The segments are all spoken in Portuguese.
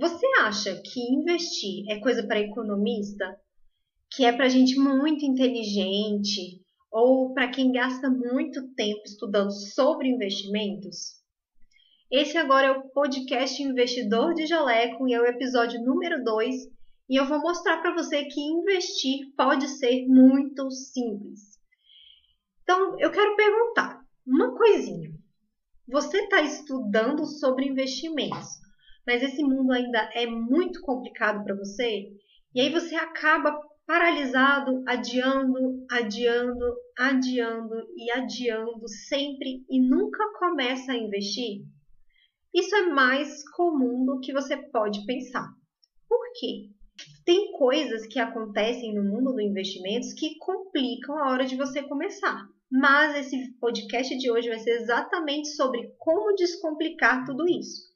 Você acha que investir é coisa para economista? Que é para gente muito inteligente? Ou para quem gasta muito tempo estudando sobre investimentos? Esse agora é o podcast Investidor de Jaleco e é o episódio número 2 e eu vou mostrar para você que investir pode ser muito simples. Então, eu quero perguntar uma coisinha. Você está estudando sobre investimentos, mas esse mundo ainda é muito complicado para você? E aí você acaba paralisado, adiando, adiando, adiando e adiando sempre e nunca começa a investir? Isso é mais comum do que você pode pensar. Por quê? Tem coisas que acontecem no mundo do investimentos que complicam a hora de você começar. Mas esse podcast de hoje vai ser exatamente sobre como descomplicar tudo isso.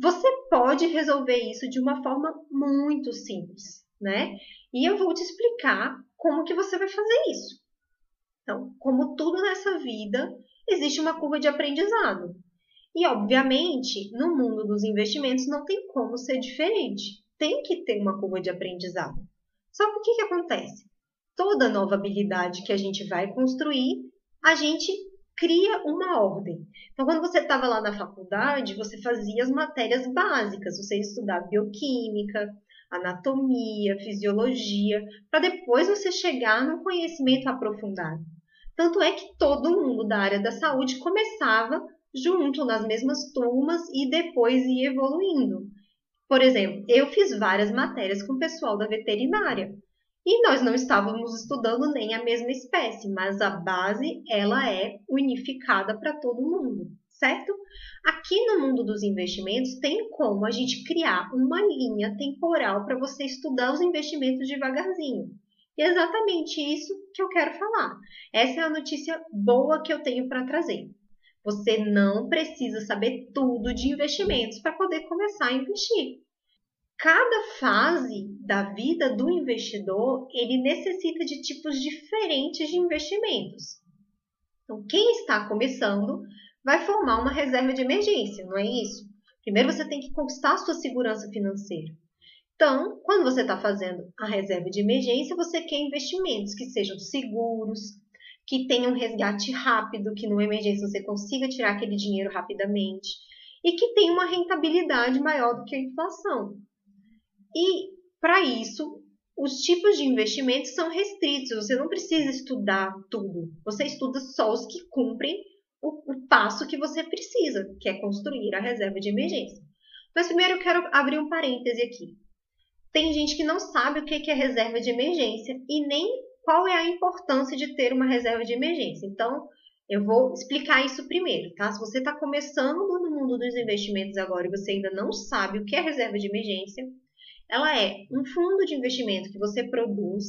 Você pode resolver isso de uma forma muito simples, né? E eu vou te explicar como que você vai fazer isso. Então, como tudo nessa vida, existe uma curva de aprendizado. E, obviamente, no mundo dos investimentos não tem como ser diferente. Tem que ter uma curva de aprendizado. Só que o que, que acontece? Toda nova habilidade que a gente vai construir, a gente cria uma ordem. Então, quando você estava lá na faculdade, você fazia as matérias básicas, você ia estudar bioquímica, anatomia, fisiologia, para depois você chegar no conhecimento aprofundado. Tanto é que todo mundo da área da saúde começava junto nas mesmas turmas e depois ia evoluindo. Por exemplo, eu fiz várias matérias com o pessoal da veterinária. E nós não estávamos estudando nem a mesma espécie, mas a base ela é unificada para todo mundo, certo? Aqui no mundo dos investimentos tem como a gente criar uma linha temporal para você estudar os investimentos devagarzinho. E é exatamente isso que eu quero falar. Essa é a notícia boa que eu tenho para trazer. Você não precisa saber tudo de investimentos para poder começar a investir. Cada fase da vida do investidor, ele necessita de tipos diferentes de investimentos. Então, quem está começando vai formar uma reserva de emergência, não é isso? Primeiro você tem que conquistar a sua segurança financeira. Então, quando você está fazendo a reserva de emergência, você quer investimentos que sejam seguros, que tenha um resgate rápido, que numa emergência você consiga tirar aquele dinheiro rapidamente e que tenha uma rentabilidade maior do que a inflação. E para isso, os tipos de investimentos são restritos, você não precisa estudar tudo, você estuda só os que cumprem o, o passo que você precisa, que é construir a reserva de emergência. Mas primeiro eu quero abrir um parêntese aqui. Tem gente que não sabe o que é reserva de emergência e nem qual é a importância de ter uma reserva de emergência. Então, eu vou explicar isso primeiro, tá? Se você está começando no mundo dos investimentos agora e você ainda não sabe o que é reserva de emergência, ela é um fundo de investimento que você produz,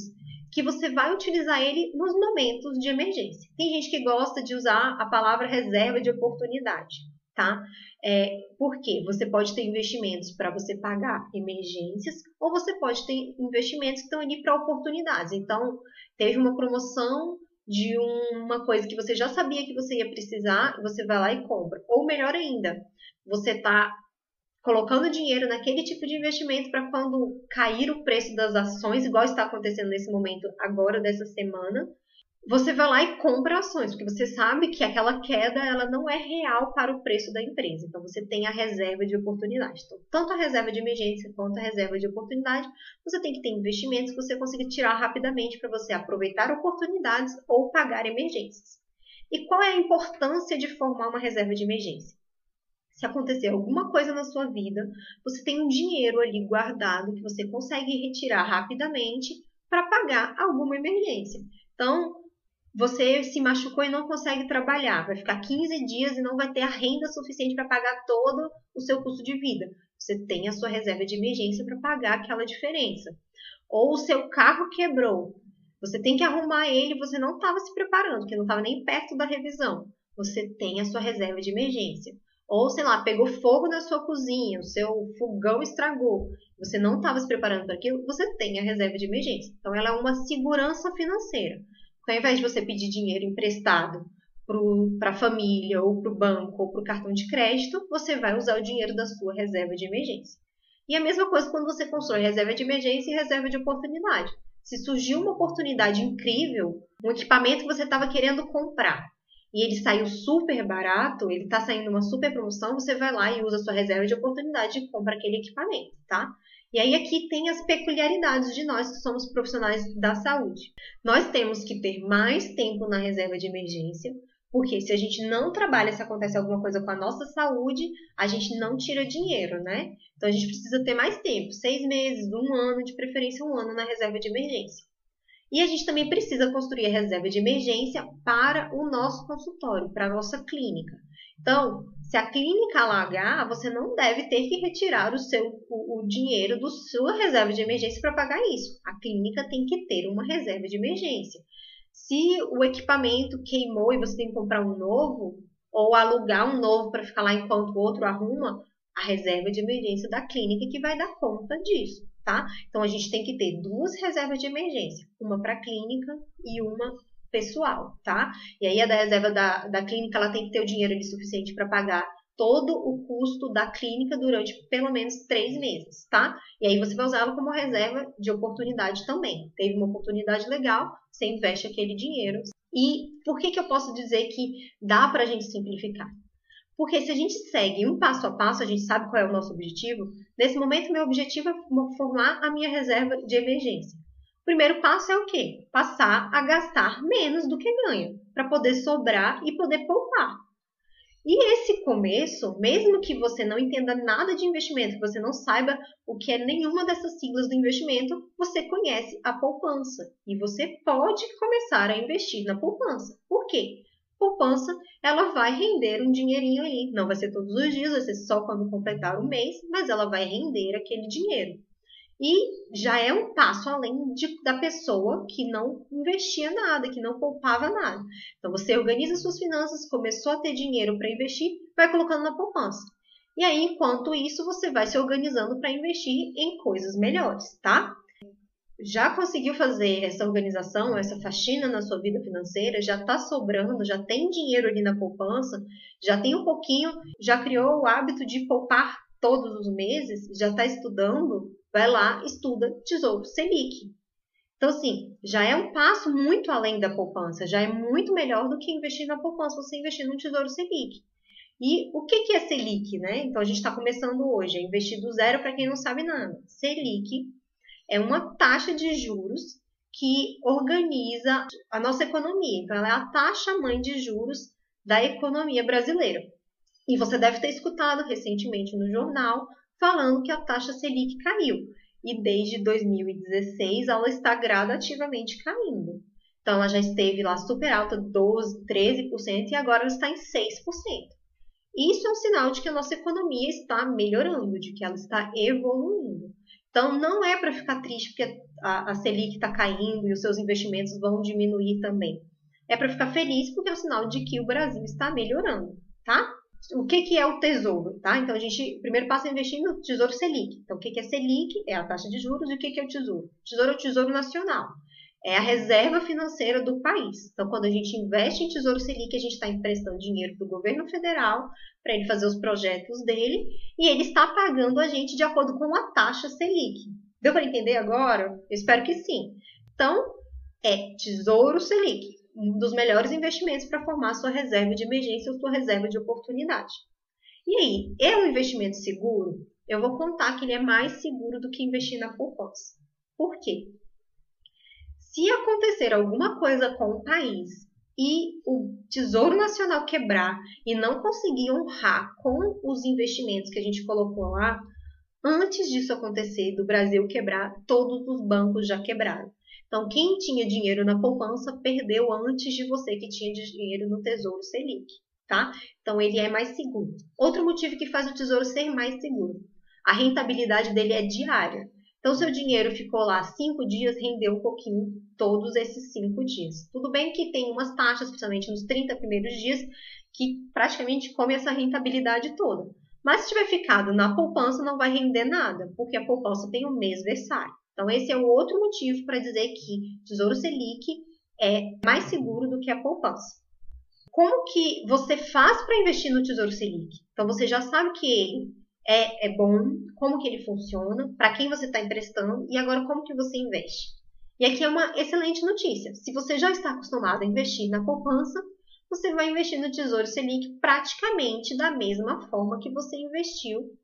que você vai utilizar ele nos momentos de emergência. Tem gente que gosta de usar a palavra reserva de oportunidade, tá? É, porque você pode ter investimentos para você pagar emergências, ou você pode ter investimentos que estão ali para oportunidades. Então, teve uma promoção de uma coisa que você já sabia que você ia precisar, você vai lá e compra. Ou melhor ainda, você está colocando dinheiro naquele tipo de investimento para quando cair o preço das ações, igual está acontecendo nesse momento agora dessa semana, você vai lá e compra ações, porque você sabe que aquela queda ela não é real para o preço da empresa. Então você tem a reserva de oportunidade. Então, tanto a reserva de emergência quanto a reserva de oportunidade, você tem que ter investimentos que você consiga tirar rapidamente para você aproveitar oportunidades ou pagar emergências. E qual é a importância de formar uma reserva de emergência? Se acontecer alguma coisa na sua vida, você tem um dinheiro ali guardado que você consegue retirar rapidamente para pagar alguma emergência. Então, você se machucou e não consegue trabalhar, vai ficar 15 dias e não vai ter a renda suficiente para pagar todo o seu custo de vida. Você tem a sua reserva de emergência para pagar aquela diferença. Ou o seu carro quebrou, você tem que arrumar ele, você não estava se preparando, porque não estava nem perto da revisão. Você tem a sua reserva de emergência. Ou, sei lá, pegou fogo na sua cozinha, o seu fogão estragou, você não estava se preparando para aquilo, você tem a reserva de emergência. Então, ela é uma segurança financeira. Então, ao invés de você pedir dinheiro emprestado para a família, ou para o banco, ou para o cartão de crédito, você vai usar o dinheiro da sua reserva de emergência. E a mesma coisa quando você constrói reserva de emergência e reserva de oportunidade. Se surgiu uma oportunidade incrível, um equipamento que você estava querendo comprar, e ele saiu super barato, ele está saindo uma super promoção, você vai lá e usa sua reserva de oportunidade e compra aquele equipamento, tá? E aí aqui tem as peculiaridades de nós que somos profissionais da saúde. Nós temos que ter mais tempo na reserva de emergência, porque se a gente não trabalha, se acontece alguma coisa com a nossa saúde, a gente não tira dinheiro, né? Então a gente precisa ter mais tempo, seis meses, um ano, de preferência um ano na reserva de emergência. E a gente também precisa construir a reserva de emergência para o nosso consultório, para a nossa clínica. Então, se a clínica alagar, você não deve ter que retirar o seu o, o dinheiro da sua reserva de emergência para pagar isso. A clínica tem que ter uma reserva de emergência. Se o equipamento queimou e você tem que comprar um novo, ou alugar um novo para ficar lá enquanto o outro arruma, a reserva de emergência da clínica que vai dar conta disso tá? Então a gente tem que ter duas reservas de emergência, uma para clínica e uma pessoal, tá? E aí a da reserva da, da clínica ela tem que ter o dinheiro ali suficiente para pagar todo o custo da clínica durante pelo menos três meses, tá? E aí você vai usá-lo como reserva de oportunidade também. Teve uma oportunidade legal, você investe aquele dinheiro. E por que, que eu posso dizer que dá para a gente simplificar? Porque se a gente segue um passo a passo, a gente sabe qual é o nosso objetivo. Nesse momento, meu objetivo é formar a minha reserva de emergência. O primeiro passo é o quê? Passar a gastar menos do que ganha, para poder sobrar e poder poupar. E esse começo, mesmo que você não entenda nada de investimento, que você não saiba o que é nenhuma dessas siglas do investimento, você conhece a poupança e você pode começar a investir na poupança. Por quê? Poupança, ela vai render um dinheirinho aí. Não vai ser todos os dias, vai ser só quando completar o mês, mas ela vai render aquele dinheiro. E já é um passo além de, da pessoa que não investia nada, que não poupava nada. Então você organiza suas finanças, começou a ter dinheiro para investir, vai colocando na poupança. E aí, enquanto isso, você vai se organizando para investir em coisas melhores, tá? Já conseguiu fazer essa organização, essa faxina na sua vida financeira, já está sobrando, já tem dinheiro ali na poupança, já tem um pouquinho, já criou o hábito de poupar todos os meses, já está estudando, vai lá, estuda Tesouro Selic. Então, assim, já é um passo muito além da poupança, já é muito melhor do que investir na poupança, você investir no Tesouro Selic. E o que, que é Selic, né? Então, a gente está começando hoje, é investir do zero para quem não sabe nada. Selic é uma taxa de juros que organiza a nossa economia. Então, ela é a taxa mãe de juros da economia brasileira. E você deve ter escutado recentemente no jornal falando que a taxa Selic caiu. E desde 2016 ela está gradativamente caindo. Então, ela já esteve lá super alta, 12, 13%, e agora ela está em 6%. Isso é um sinal de que a nossa economia está melhorando, de que ela está evoluindo. Então, não é para ficar triste porque a, a Selic está caindo e os seus investimentos vão diminuir também. É para ficar feliz porque é um sinal de que o Brasil está melhorando, tá? O que, que é o tesouro, tá? Então, a gente, primeiro passo é investir no Tesouro Selic. Então, o que, que é Selic? É a taxa de juros. E o que, que é o tesouro? O tesouro é o Tesouro Nacional. É a reserva financeira do país. Então, quando a gente investe em Tesouro Selic, a gente está emprestando dinheiro para o governo federal para ele fazer os projetos dele e ele está pagando a gente de acordo com a taxa Selic. Deu para entender agora? Eu espero que sim. Então, é Tesouro Selic, um dos melhores investimentos para formar sua reserva de emergência ou sua reserva de oportunidade. E aí, é um investimento seguro? Eu vou contar que ele é mais seguro do que investir na poupança. Por quê? Se acontecer alguma coisa com o país e o Tesouro Nacional quebrar e não conseguir honrar com os investimentos que a gente colocou lá, antes disso acontecer, do Brasil quebrar, todos os bancos já quebraram. Então, quem tinha dinheiro na poupança perdeu antes de você que tinha dinheiro no Tesouro Selic, tá? Então, ele é mais seguro. Outro motivo que faz o Tesouro ser mais seguro, a rentabilidade dele é diária. Então, seu dinheiro ficou lá cinco dias, rendeu um pouquinho todos esses cinco dias. Tudo bem que tem umas taxas, principalmente nos 30 primeiros dias, que praticamente come essa rentabilidade toda. Mas se tiver ficado na poupança, não vai render nada, porque a poupança tem o mês versário. Então, esse é o outro motivo para dizer que Tesouro Selic é mais seguro do que a poupança. Como que você faz para investir no Tesouro Selic? Então, você já sabe que ele é, é bom, como que ele funciona, para quem você está emprestando e agora como que você investe. E aqui é uma excelente notícia. Se você já está acostumado a investir na poupança, você vai investir no Tesouro Selic praticamente da mesma forma que você investiu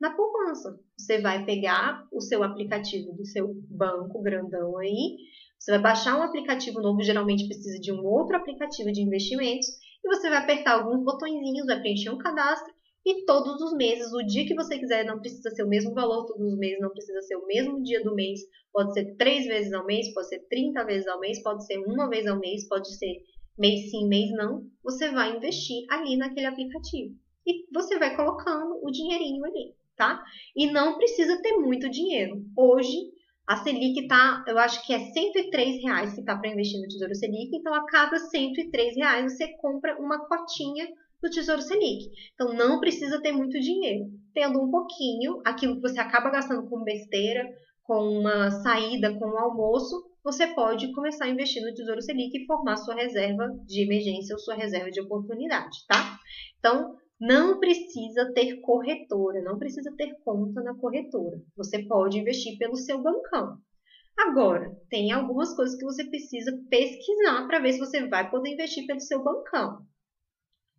na poupança. Você vai pegar o seu aplicativo do seu banco grandão aí, você vai baixar um aplicativo novo, geralmente precisa de um outro aplicativo de investimentos, e você vai apertar alguns botõezinhos, vai preencher um cadastro, e todos os meses, o dia que você quiser, não precisa ser o mesmo valor todos os meses, não precisa ser o mesmo dia do mês, pode ser três vezes ao mês, pode ser 30 vezes ao mês, pode ser uma vez ao mês, pode ser mês sim, mês não, você vai investir ali naquele aplicativo. E você vai colocando o dinheirinho ali, tá? E não precisa ter muito dinheiro. Hoje, a Selic tá, eu acho que é 103 reais que tá para investir no Tesouro Selic, então a cada 103 reais você compra uma cotinha do Tesouro Selic. Então não precisa ter muito dinheiro. Tendo um pouquinho, aquilo que você acaba gastando com besteira, com uma saída, com um almoço, você pode começar a investir no Tesouro Selic e formar sua reserva de emergência ou sua reserva de oportunidade, tá? Então, não precisa ter corretora, não precisa ter conta na corretora. Você pode investir pelo seu bancão. Agora, tem algumas coisas que você precisa pesquisar para ver se você vai poder investir pelo seu bancão.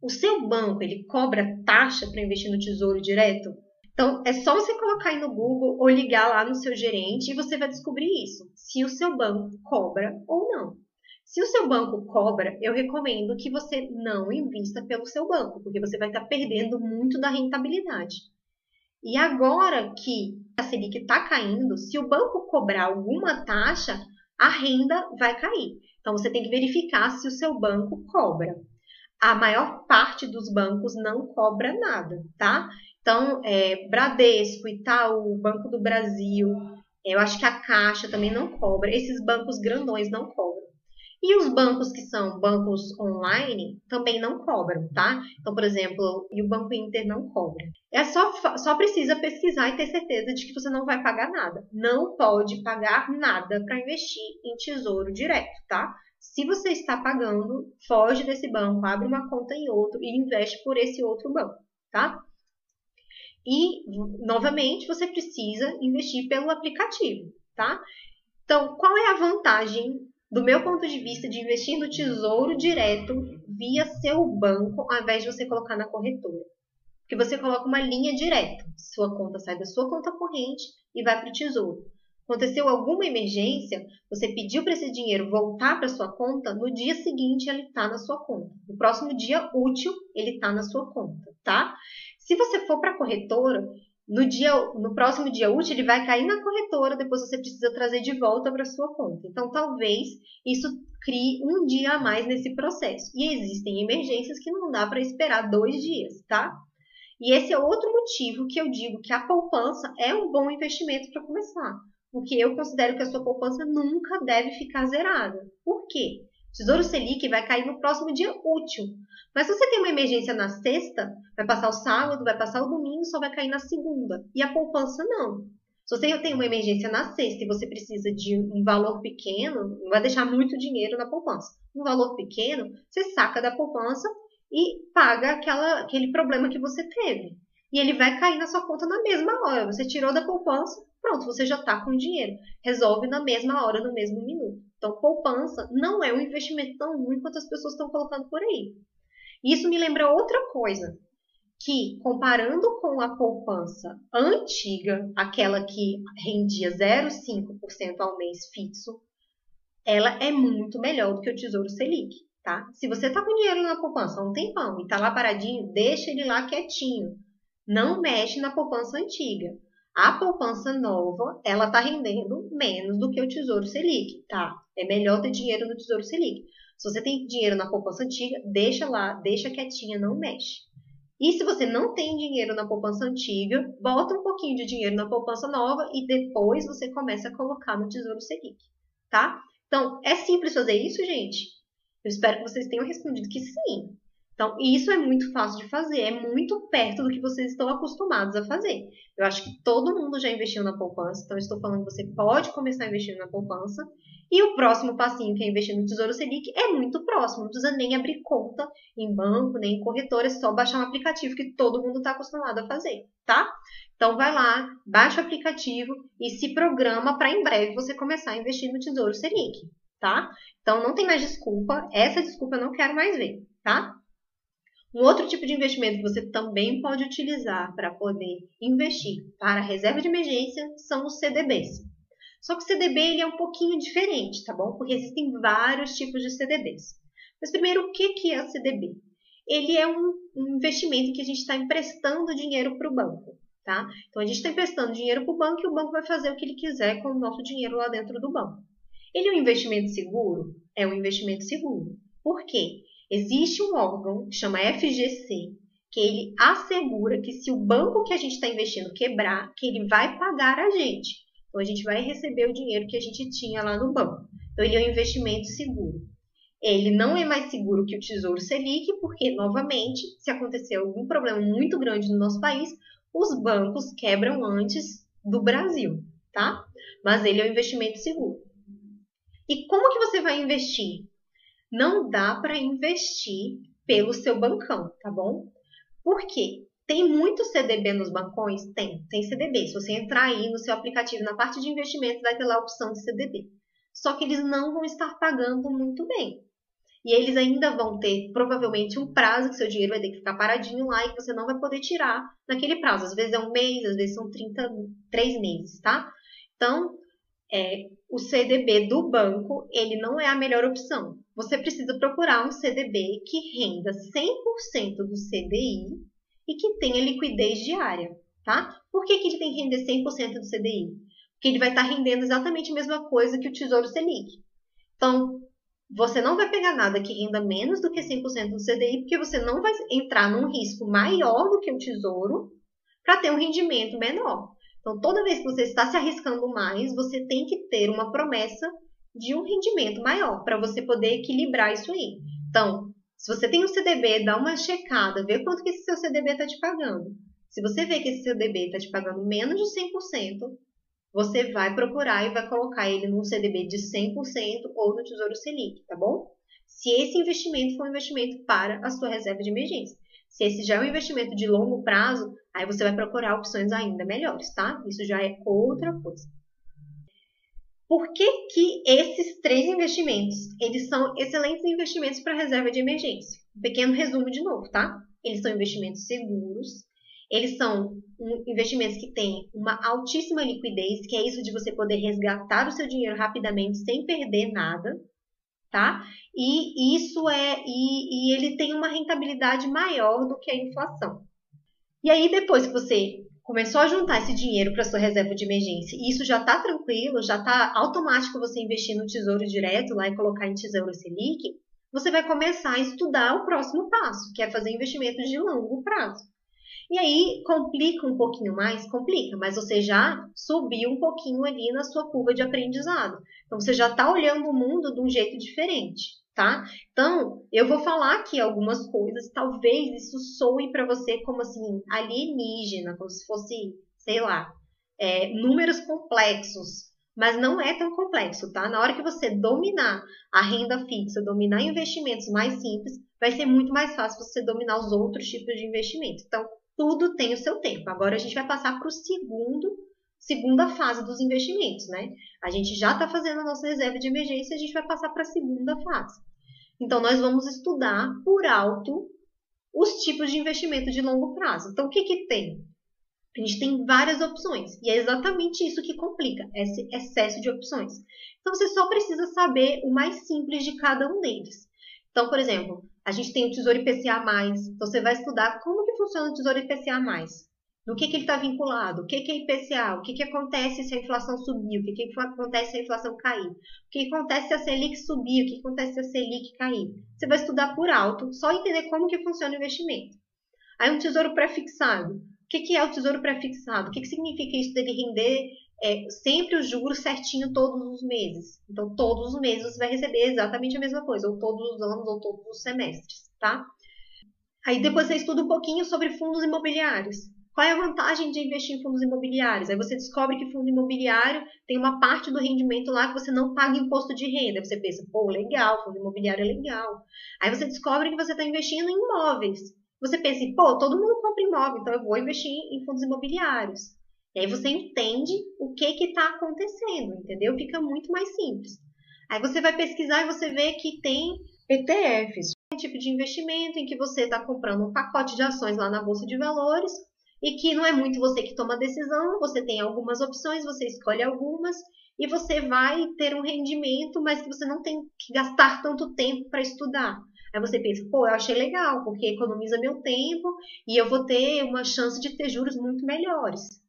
O seu banco, ele cobra taxa para investir no Tesouro Direto? Então, é só você colocar aí no Google ou ligar lá no seu gerente e você vai descobrir isso, se o seu banco cobra ou não. Se o seu banco cobra, eu recomendo que você não invista pelo seu banco, porque você vai estar perdendo muito da rentabilidade. E agora que a Selic está caindo, se o banco cobrar alguma taxa, a renda vai cair. Então você tem que verificar se o seu banco cobra. A maior parte dos bancos não cobra nada, tá? Então, é, Bradesco, Itaú, Banco do Brasil, eu acho que a Caixa também não cobra. Esses bancos grandões não cobram. E os bancos que são bancos online também não cobram, tá? Então, por exemplo, o Banco Inter não cobra. É só, só precisa pesquisar e ter certeza de que você não vai pagar nada. Não pode pagar nada para investir em tesouro direto, tá? Se você está pagando, foge desse banco, abre uma conta em outro e investe por esse outro banco, tá? E, novamente, você precisa investir pelo aplicativo, tá? Então, qual é a vantagem, do meu ponto de vista, de investir no tesouro direto via seu banco, ao invés de você colocar na corretora? Porque você coloca uma linha direta. Sua conta sai da sua conta corrente e vai para o tesouro. Aconteceu alguma emergência, você pediu para esse dinheiro voltar para sua conta, no dia seguinte ele está na sua conta. No próximo dia útil, ele está na sua conta, tá? Se você for para a corretora, no, dia, no próximo dia útil, ele vai cair na corretora, depois você precisa trazer de volta para sua conta. Então, talvez isso crie um dia a mais nesse processo. E existem emergências que não dá para esperar dois dias, tá? E esse é outro motivo que eu digo que a poupança é um bom investimento para começar. Porque eu considero que a sua poupança nunca deve ficar zerada. Por quê? Tesouro Selic vai cair no próximo dia útil. Mas se você tem uma emergência na sexta, vai passar o sábado, vai passar o domingo, só vai cair na segunda. E a poupança não. Se você tem uma emergência na sexta e você precisa de um valor pequeno, não vai deixar muito dinheiro na poupança. Um valor pequeno, você saca da poupança e paga aquela, aquele problema que você teve. E ele vai cair na sua conta na mesma hora. Você tirou da poupança, pronto, você já está com dinheiro. Resolve na mesma hora, no mesmo minuto. Então, poupança não é um investimento tão ruim quanto as pessoas estão colocando por aí. Isso me lembra outra coisa, que comparando com a poupança antiga, aquela que rendia 0,5% ao mês fixo, ela é muito melhor do que o Tesouro Selic, tá? Se você tá com dinheiro na poupança há um tempão e tá lá paradinho, deixa ele lá quietinho. Não mexe na poupança antiga. A poupança nova, ela tá rendendo menos do que o Tesouro Selic, tá? É melhor ter dinheiro no Tesouro Selic. Se você tem dinheiro na poupança antiga, deixa lá, deixa quietinha, não mexe. E se você não tem dinheiro na poupança antiga, bota um pouquinho de dinheiro na poupança nova e depois você começa a colocar no Tesouro Selic, tá? Então, é simples fazer isso, gente? Eu espero que vocês tenham respondido que sim. Então, isso é muito fácil de fazer, é muito perto do que vocês estão acostumados a fazer. Eu acho que todo mundo já investiu na poupança, então estou falando que você pode começar investindo na poupança E o próximo passinho, que é investir no Tesouro Selic, é muito próximo. Não precisa nem abrir conta em banco, nem em corretora, é só baixar um aplicativo que todo mundo está acostumado a fazer, tá? Então vai lá, baixa o aplicativo e se programa para em breve você começar a investir no Tesouro Selic, tá? Então não tem mais desculpa, essa desculpa eu não quero mais ver, tá? Um outro tipo de investimento que você também pode utilizar para poder investir para reserva de emergência são os CDBs. Só que o CDB ele é um pouquinho diferente, tá bom? Porque existem vários tipos de CDBs. Mas primeiro, o que é o CDB? Ele é um, investimento que a gente está emprestando dinheiro para o banco, tá? Então a gente está emprestando dinheiro para o banco e o banco vai fazer o que ele quiser com o nosso dinheiro lá dentro do banco. Ele é um investimento seguro? É um investimento seguro. Por quê? Existe um órgão que chama FGC, que ele assegura que se o banco que a gente está investindo quebrar, que ele vai pagar a gente. Então, a gente vai receber o dinheiro que a gente tinha lá no banco. Então, ele é um investimento seguro. Ele não é mais seguro que o Tesouro Selic, porque, novamente, se acontecer algum problema muito grande no nosso país, os bancos quebram antes do Brasil, tá? Mas ele é um investimento seguro. E como que você vai investir? Não dá para investir pelo seu bancão, tá bom? Por quê? Tem muito CDB nos bancões? Tem, tem CDB. Se você entrar aí no seu aplicativo, na parte de investimentos, vai ter lá a opção de CDB. Só que eles não vão estar pagando muito bem. E eles ainda vão ter, provavelmente, um prazo que seu dinheiro vai ter que ficar paradinho lá e que você não vai poder tirar naquele prazo. Às vezes é um mês, às vezes são 33 meses, tá? Então, é, o CDB do banco, ele não é a melhor opção. Você precisa procurar um CDB que renda 100% do CDI e que tenha liquidez diária, tá? Por que, que ele tem que render 100% do CDI? Porque ele vai estar rendendo exatamente a mesma coisa que o Tesouro Selic. Então, você não vai pegar nada que renda menos do que 100% do CDI, porque você não vai entrar num risco maior do que o Tesouro para ter um rendimento menor. Então, toda vez que você está se arriscando mais, você tem que ter uma promessa de um rendimento maior para você poder equilibrar isso aí. Então, se você tem um CDB, dá uma checada, vê quanto que esse seu CDB está te pagando. Se você vê que esse CDB está te pagando menos de 100%, você vai procurar e vai colocar ele num CDB de 100% ou no Tesouro Selic, tá bom? Se esse investimento for um investimento para a sua reserva de emergência. Se esse já é um investimento de longo prazo, aí você vai procurar opções ainda melhores, tá? Isso já é outra coisa. Por que, que esses três investimentos, eles são excelentes investimentos para reserva de emergência? Um pequeno resumo de novo, tá? Eles são investimentos seguros, eles são investimentos que têm uma altíssima liquidez, que é isso de você poder resgatar o seu dinheiro rapidamente sem perder nada, tá? E isso é e, e ele tem uma rentabilidade maior do que a inflação. E aí depois que você começou a juntar esse dinheiro para sua reserva de emergência e isso já está tranquilo, já está automático você investir no tesouro direto lá e colocar em tesouro Selic, você vai começar a estudar o próximo passo, que é fazer investimentos de longo prazo. E aí complica um pouquinho mais, complica, mas você já subiu um pouquinho ali na sua curva de aprendizado. Então você já está olhando o mundo de um jeito diferente tá? Então, eu vou falar aqui algumas coisas, talvez isso soe para você como assim, alienígena, como se fosse, sei lá, é, números complexos, mas não é tão complexo, tá? Na hora que você dominar a renda fixa, dominar investimentos mais simples, vai ser muito mais fácil você dominar os outros tipos de investimento. Então, tudo tem o seu tempo. Agora a gente vai passar para o segundo segunda fase dos investimentos, né? A gente já está fazendo a nossa reserva de emergência, a gente vai passar para a segunda fase. Então, nós vamos estudar por alto os tipos de investimento de longo prazo. Então, o que, que tem? A gente tem várias opções e é exatamente isso que complica, esse excesso de opções. Então, você só precisa saber o mais simples de cada um deles. Então, por exemplo, a gente tem o Tesouro IPCA+, então você vai estudar como que funciona o Tesouro IPCA+ no que, que ele está vinculado, o que, que é IPCA, o que, que acontece se a inflação subir, o que, que acontece se a inflação cair, o que, que acontece se a Selic subir, o que, que acontece se a Selic cair. Você vai estudar por alto, só entender como que funciona o investimento. Aí um tesouro pré-fixado. O que, que é o tesouro pré-fixado? O que, que significa isso dele render é, sempre os juros certinho todos os meses? Então, todos os meses você vai receber exatamente a mesma coisa, ou todos os anos, ou todos os semestres, tá? Aí depois você estuda um pouquinho sobre fundos imobiliários. Qual é a vantagem de investir em fundos imobiliários? Aí você descobre que fundo imobiliário tem uma parte do rendimento lá que você não paga imposto de renda. Aí você pensa, pô, legal, fundo imobiliário é legal. Aí você descobre que você está investindo em imóveis. Você pensa, pô, todo mundo compra imóvel, então eu vou investir em fundos imobiliários. E aí você entende o que está acontecendo, entendeu? Fica muito mais simples. Aí você vai pesquisar e você vê que tem ETFs, um tipo de investimento em que você está comprando um pacote de ações lá na Bolsa de Valores e que não é muito você que toma a decisão, você tem algumas opções, você escolhe algumas e você vai ter um rendimento, mas que você não tem que gastar tanto tempo para estudar. Aí você pensa, pô, eu achei legal, porque economiza meu tempo e eu vou ter uma chance de ter juros muito melhores.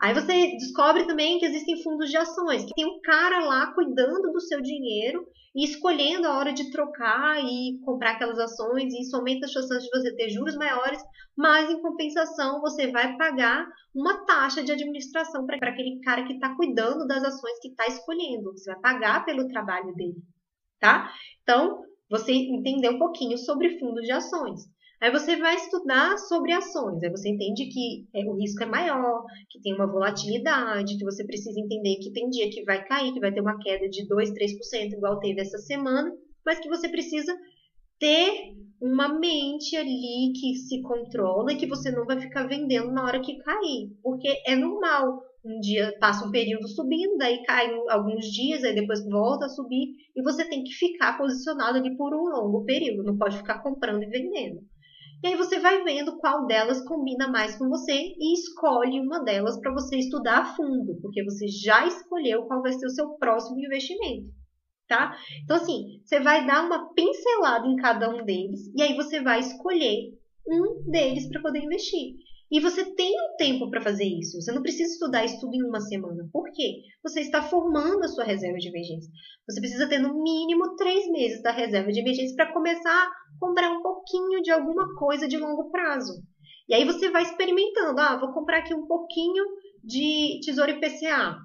Aí você descobre também que existem fundos de ações, que tem um cara lá cuidando do seu dinheiro e escolhendo a hora de trocar e comprar aquelas ações, e isso aumenta as chances de você ter juros maiores, mas em compensação você vai pagar uma taxa de administração para aquele cara que está cuidando das ações que está escolhendo. Você vai pagar pelo trabalho dele, tá? Então, você entendeu um pouquinho sobre fundos de ações. Aí você vai estudar sobre ações, aí você entende que é, o risco é maior, que tem uma volatilidade, que você precisa entender que tem dia que vai cair, que vai ter uma queda de 2, 3%, igual teve essa semana, mas que você precisa ter uma mente ali que se controla e que você não vai ficar vendendo na hora que cair, porque é normal. Um dia passa um período subindo, daí cai alguns dias, aí depois volta a subir, e você tem que ficar posicionado ali por um longo período, não pode ficar comprando e vendendo. E aí você vai vendo qual delas combina mais com você e escolhe uma delas para você estudar a fundo, porque você já escolheu qual vai ser o seu próximo investimento, tá? Então assim, você vai dar uma pincelada em cada um deles e aí você vai escolher um deles para poder investir. E você tem um tempo para fazer isso. Você não precisa estudar isso tudo em uma semana. Por quê? Você está formando a sua reserva de emergência. Você precisa ter no mínimo três meses da reserva de emergência para começar comprar um pouquinho de alguma coisa de longo prazo. E aí você vai experimentando. Ah, vou comprar aqui um pouquinho de tesouro IPCA.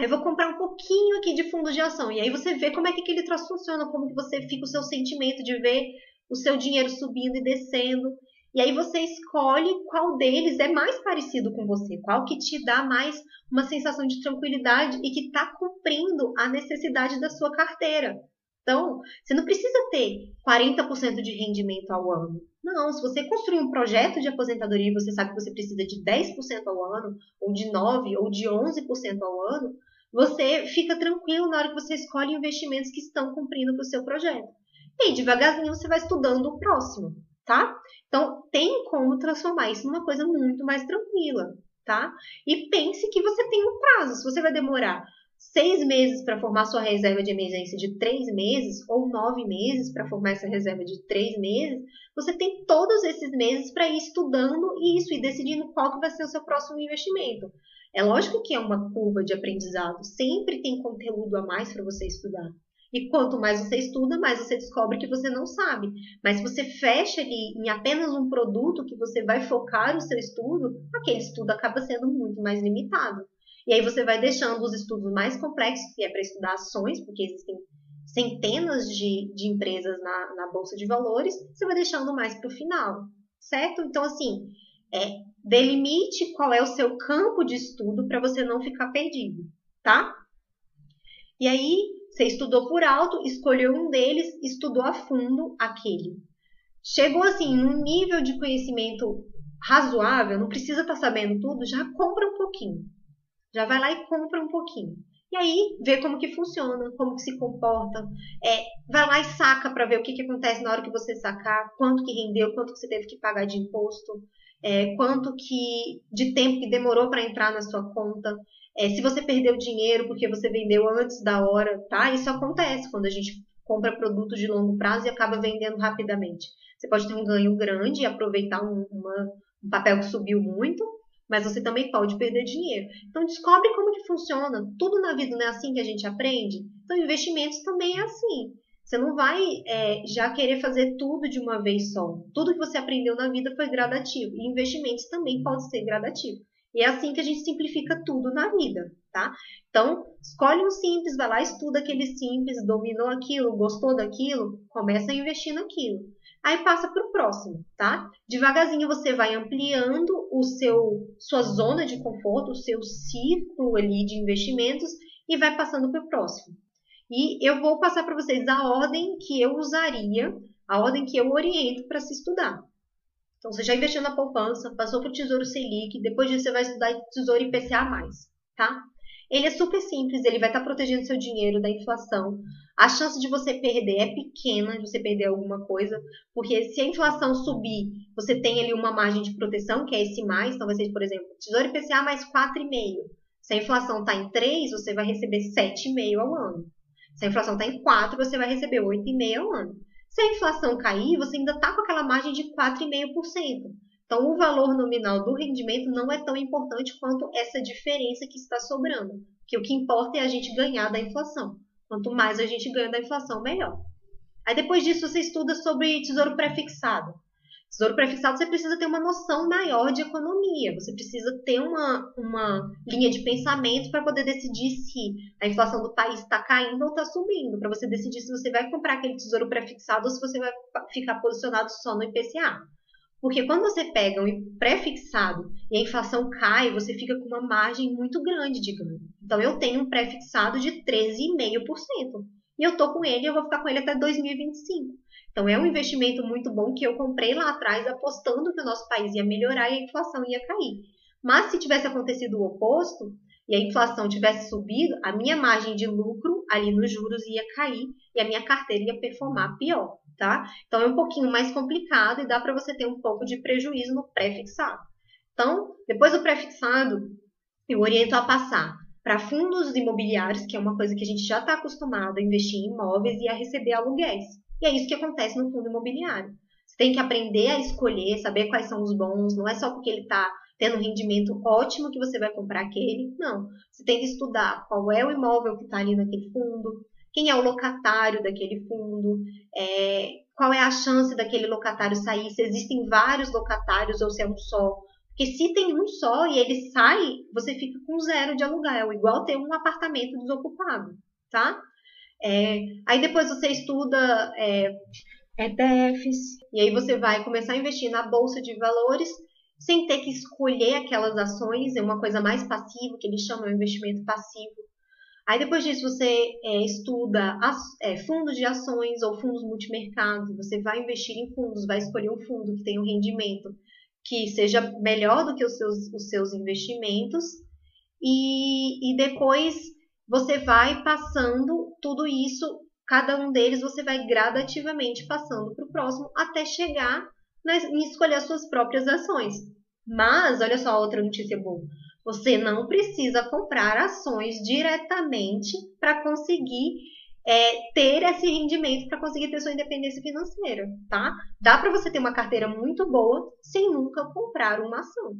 Eu vou comprar um pouquinho aqui de fundo de ação. E aí você vê como é que aquele troço funciona, como que você fica o seu sentimento de ver o seu dinheiro subindo e descendo. E aí você escolhe qual deles é mais parecido com você, qual que te dá mais uma sensação de tranquilidade e que está cumprindo a necessidade da sua carteira. Então, você não precisa ter 40% de rendimento ao ano. Não, se você construir um projeto de aposentadoria e você sabe que você precisa de 10% ao ano, ou de 9% ou de 11% ao ano, você fica tranquilo na hora que você escolhe investimentos que estão cumprindo para o seu projeto. E devagarzinho, você vai estudando o próximo tá? Então, tem como transformar isso numa coisa muito mais tranquila, tá? E pense que você tem um prazo. Se você vai demorar seis meses para formar sua reserva de emergência de três meses, ou nove meses para formar essa reserva de três meses, você tem todos esses meses para ir estudando isso e decidindo qual que vai ser o seu próximo investimento. É lógico que é uma curva de aprendizado, sempre tem conteúdo a mais para você estudar. E quanto mais você estuda, mais você descobre que você não sabe. Mas se você fecha ali em apenas um produto que você vai focar o seu estudo, aquele estudo acaba sendo muito mais limitado. E aí você vai deixando os estudos mais complexos, que é para estudar ações, porque existem centenas de, de empresas na, na Bolsa de Valores, você vai deixando mais para o final, certo? Então, assim, é, delimite qual é o seu campo de estudo para você não ficar perdido, tá? E aí, você estudou por alto, escolheu um deles, estudou a fundo aquele. Chegou assim, num nível de conhecimento razoável, não precisa estar tá sabendo tudo, já compra um pouquinho. Já vai lá e compra um pouquinho. E aí vê como que funciona, como que se comporta. É, vai lá e saca para ver o que, que acontece na hora que você sacar, quanto que rendeu, quanto que você teve que pagar de imposto, é, quanto que de tempo que demorou para entrar na sua conta. É, se você perdeu dinheiro porque você vendeu antes da hora, tá? Isso acontece quando a gente compra produtos de longo prazo e acaba vendendo rapidamente. Você pode ter um ganho grande e aproveitar um, uma, um papel que subiu muito, mas você também pode perder dinheiro. Então descobre como que funciona. Tudo na vida não é assim que a gente aprende. Então investimentos também é assim. Você não vai é, já querer fazer tudo de uma vez só. Tudo que você aprendeu na vida foi gradativo. E investimentos também pode ser gradativo. E é assim que a gente simplifica tudo na vida, tá? Então, escolhe um simples, vai lá, estuda aquele simples, dominou aquilo, gostou daquilo, começa a investir naquilo. Aí passa para o próximo, tá? Devagarzinho você vai ampliando o seu sua zona de conforto, o seu círculo ali de investimentos e vai passando para o próximo. E eu vou passar para vocês a ordem que eu usaria, a ordem que eu oriento para se estudar. Então, você já investiu na poupança, passou para o Tesouro Selic, depois disso você vai estudar Tesouro IPCA+, tá? Ele é super simples, ele vai estar tá protegendo seu dinheiro da inflação. A chance de você perder é pequena, de você perder alguma coisa, porque se a inflação subir, você tem ali uma margem de proteção, que é esse mais, então vai ser, por exemplo, Tesouro IPCA mais 4,5. Se a inflação está em 3, você vai receber 7,5 ao ano. Se a inflação está em 4, você vai receber 8,5 ao ano. Se a inflação cair, você ainda está com aquela margem de 4,5%. Então, o valor nominal do rendimento não é tão importante quanto essa diferença que está sobrando. Que o que importa é a gente ganhar da inflação. Quanto mais a gente ganha da inflação, melhor. Aí depois disso você estuda sobre tesouro prefixado. Tesouro prefixado você precisa ter uma noção maior de economia, você precisa ter uma, uma linha de pensamento para poder decidir se a inflação do país está caindo ou está subindo, para você decidir se você vai comprar aquele tesouro prefixado ou se você vai ficar posicionado só no IPCA. Porque quando você pega um pré-fixado e a inflação cai, você fica com uma margem muito grande de ganho. Então eu tenho um pré-fixado de 13,5%. E eu tô com ele, eu vou ficar com ele até 2025. Então, é um investimento muito bom que eu comprei lá atrás, apostando que o nosso país ia melhorar e a inflação ia cair. Mas se tivesse acontecido o oposto e a inflação tivesse subido, a minha margem de lucro ali nos juros ia cair e a minha carteira ia performar pior, tá? Então, é um pouquinho mais complicado e dá para você ter um pouco de prejuízo no pré-fixado. Então, depois do pré-fixado, eu oriento a passar para fundos imobiliários, que é uma coisa que a gente já está acostumado a investir em imóveis e a receber aluguéis. E é isso que acontece no fundo imobiliário. Você tem que aprender a escolher, saber quais são os bons, não é só porque ele está tendo um rendimento ótimo que você vai comprar aquele. Não. Você tem que estudar qual é o imóvel que está ali naquele fundo, quem é o locatário daquele fundo, é, qual é a chance daquele locatário sair, se existem vários locatários ou se é um só. Porque se tem um só e ele sai, você fica com zero de aluguel, igual ter um apartamento desocupado, tá? É, aí depois você estuda é, ETFs, e aí você vai começar a investir na bolsa de valores sem ter que escolher aquelas ações, é uma coisa mais passiva, que eles chamam de investimento passivo. Aí depois disso você é, estuda as, é, fundos de ações ou fundos multimercado, você vai investir em fundos, vai escolher um fundo que tenha um rendimento que seja melhor do que os seus, os seus investimentos, e, e depois você vai passando tudo isso, cada um deles você vai gradativamente passando para o próximo até chegar em escolher as suas próprias ações. Mas, olha só outra notícia boa. Você não precisa comprar ações diretamente para conseguir é, ter esse rendimento, para conseguir ter sua independência financeira, tá? Dá para você ter uma carteira muito boa sem nunca comprar uma ação.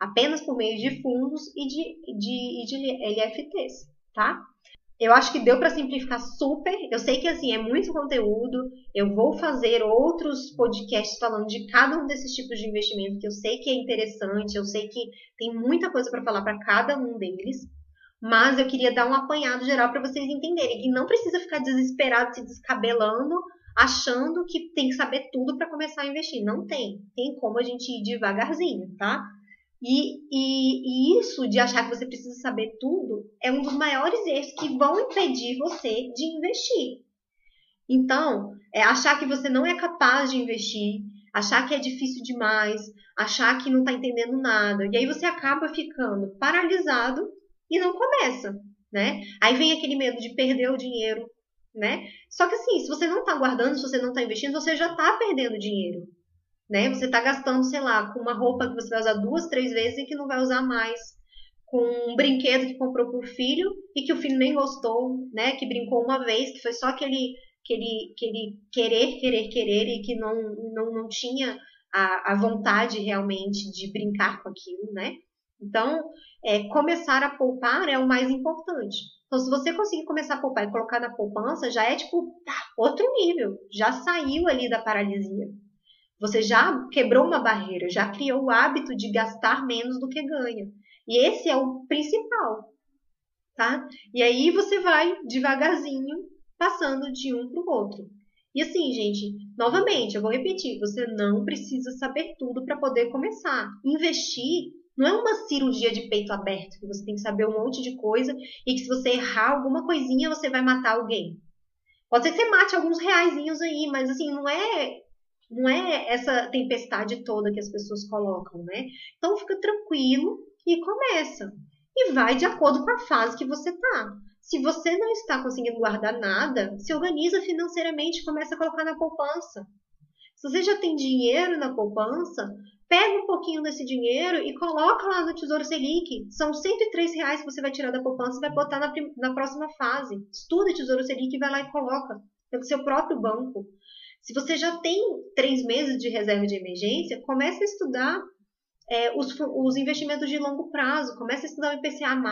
Apenas por meio de fundos e de, de, de LFTs tá? Eu acho que deu para simplificar super. Eu sei que assim é muito conteúdo. Eu vou fazer outros podcasts falando de cada um desses tipos de investimento que eu sei que é interessante, eu sei que tem muita coisa para falar para cada um deles. Mas eu queria dar um apanhado geral para vocês entenderem que não precisa ficar desesperado, se descabelando, achando que tem que saber tudo para começar a investir. Não tem. Tem como a gente ir devagarzinho, tá? E, e, e, isso de achar que você precisa saber tudo é um dos maiores erros que vão impedir você de investir. Então, é achar que você não é capaz de investir, achar que é difícil demais, achar que não está entendendo nada. E aí você acaba ficando paralisado e não começa, né? Aí vem aquele medo de perder o dinheiro, né? Só que assim, se você não está guardando, se você não está investindo, você já está perdendo dinheiro né? Você está gastando, sei lá, com uma roupa que você vai usar duas, três vezes e que não vai usar mais, com um brinquedo que comprou para o filho e que o filho nem gostou, né? Que brincou uma vez, que foi só aquele, aquele, aquele querer, querer, querer e que não, não, não tinha a, a vontade realmente de brincar com aquilo, né? Então, é, começar a poupar é o mais importante. Então, se você conseguir começar a poupar e colocar na poupança, já é tipo tá, outro nível, já saiu ali da paralisia. Você já quebrou uma barreira, já criou o hábito de gastar menos do que ganha. E esse é o principal, tá? E aí você vai devagarzinho passando de um para o outro. E assim, gente, novamente, eu vou repetir, você não precisa saber tudo para poder começar. Investir não é uma cirurgia de peito aberto, que você tem que saber um monte de coisa e que se você errar alguma coisinha, você vai matar alguém. Pode ser que você mate alguns reaisinhos aí, mas assim, não é não é essa tempestade toda que as pessoas colocam, né? Então fica tranquilo e começa. E vai de acordo com a fase que você tá. Se você não está conseguindo guardar nada, se organiza financeiramente, começa a colocar na poupança. Se você já tem dinheiro na poupança, pega um pouquinho desse dinheiro e coloca lá no Tesouro Selic. São 103 reais que você vai tirar da poupança e vai botar na, na próxima fase. Estuda Tesouro Selic e vai lá e coloca pelo seu próprio banco. Se você já tem três meses de reserva de emergência, comece a estudar é, os, os, investimentos de longo prazo, comece a estudar o IPCA+,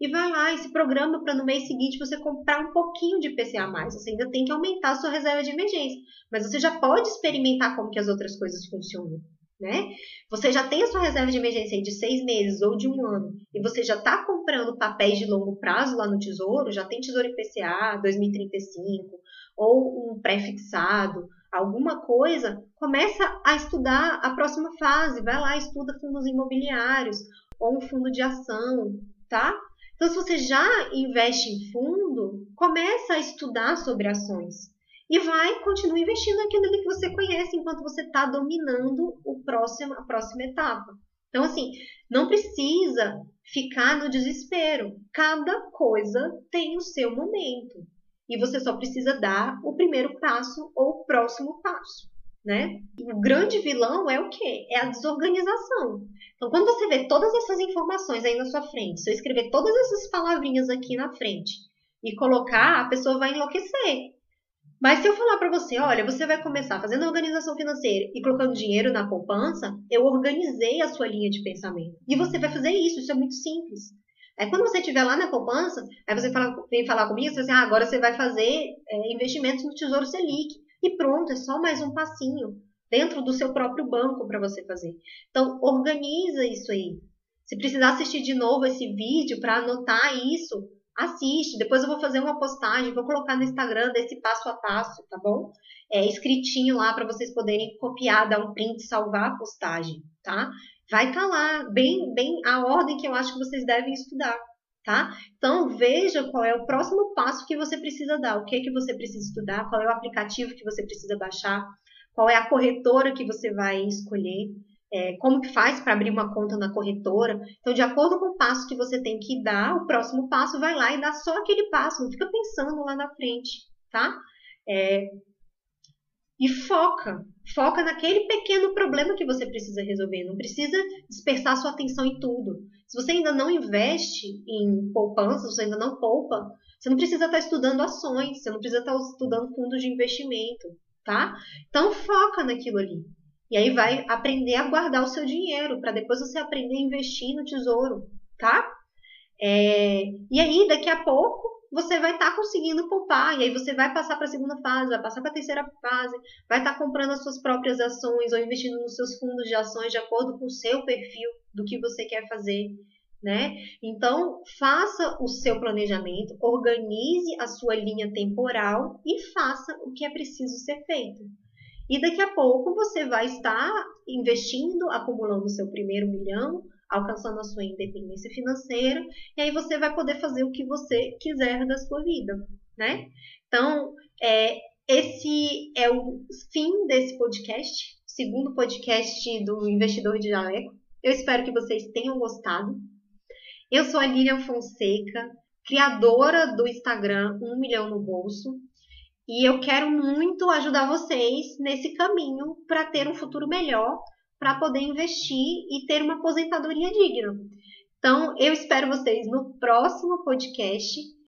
e vai lá e se programa para no mês seguinte você comprar um pouquinho de IPCA+. Você ainda tem que aumentar a sua reserva de emergência, mas você já pode experimentar como que as outras coisas funcionam. Né? Você já tem a sua reserva de emergência de seis meses ou de um ano e você já está comprando papéis de longo prazo lá no Tesouro, já tem Tesouro IPCA 2035, ou um pré-fixado, alguma coisa, começa a estudar a próxima fase, vai lá estuda fundos imobiliários ou um fundo de ação, tá? Então, se você já investe em fundo, começa a estudar sobre ações e vai continuar investindo naquilo que você conhece enquanto você está dominando o próximo, a próxima etapa. Então, assim, não precisa ficar no desespero. Cada coisa tem o seu momento e você só precisa dar o primeiro passo ou o próximo passo, né? E o grande vilão é o quê? É a desorganização. Então, quando você vê todas essas informações aí na sua frente, se eu escrever todas essas palavrinhas aqui na frente e colocar, a pessoa vai enlouquecer. Mas se eu falar para você, olha, você vai começar fazendo organização financeira e colocando dinheiro na poupança, eu organizei a sua linha de pensamento. E você vai fazer isso, isso é muito simples. Aí quando você estiver lá na poupança, aí você fala, vem falar comigo, você assim, ah, agora você vai fazer é, investimentos no Tesouro Selic. E pronto, é só mais um passinho dentro do seu próprio banco para você fazer. Então, organiza isso aí. Se precisar assistir de novo esse vídeo para anotar isso, assiste. Depois eu vou fazer uma postagem, vou colocar no Instagram desse passo a passo, tá bom? É escritinho lá para vocês poderem copiar, dar um print, salvar a postagem, tá? Vai estar tá lá, bem, bem a ordem que eu acho que vocês devem estudar, tá? Então veja qual é o próximo passo que você precisa dar, o que que você precisa estudar, qual é o aplicativo que você precisa baixar, qual é a corretora que você vai escolher, é, como que faz para abrir uma conta na corretora. Então, de acordo com o passo que você tem que dar, o próximo passo vai lá e dá só aquele passo, não fica pensando lá na frente, tá? É, e foca. Foca naquele pequeno problema que você precisa resolver. Não precisa dispersar sua atenção em tudo. Se você ainda não investe em poupança, se você ainda não poupa, você não precisa estar estudando ações, você não precisa estar estudando fundos de investimento, tá? Então foca naquilo ali. E aí vai aprender a guardar o seu dinheiro para depois você aprender a investir no tesouro, tá? É... E aí daqui a pouco você vai estar tá conseguindo poupar. E aí você vai passar para a segunda fase, vai passar para a terceira fase, vai estar tá comprando as suas próprias ações ou investindo nos seus fundos de ações de acordo com o seu perfil do que você quer fazer. Né? Então, faça o seu planejamento, organize a sua linha temporal e faça o que é preciso ser feito. E daqui a pouco você vai estar investindo, acumulando o seu primeiro milhão, alcançando a sua independência financeira, e aí você vai poder fazer o que você quiser da sua vida, né? Então, é, esse é o fim desse podcast, segundo podcast do Investidor de Jaleco. Eu espero que vocês tenham gostado. Eu sou a Lilian Fonseca, criadora do Instagram Um Milhão no Bolso. E eu quero muito ajudar vocês nesse caminho para ter um futuro melhor para poder investir e ter uma aposentadoria digna. Então, eu espero vocês no próximo podcast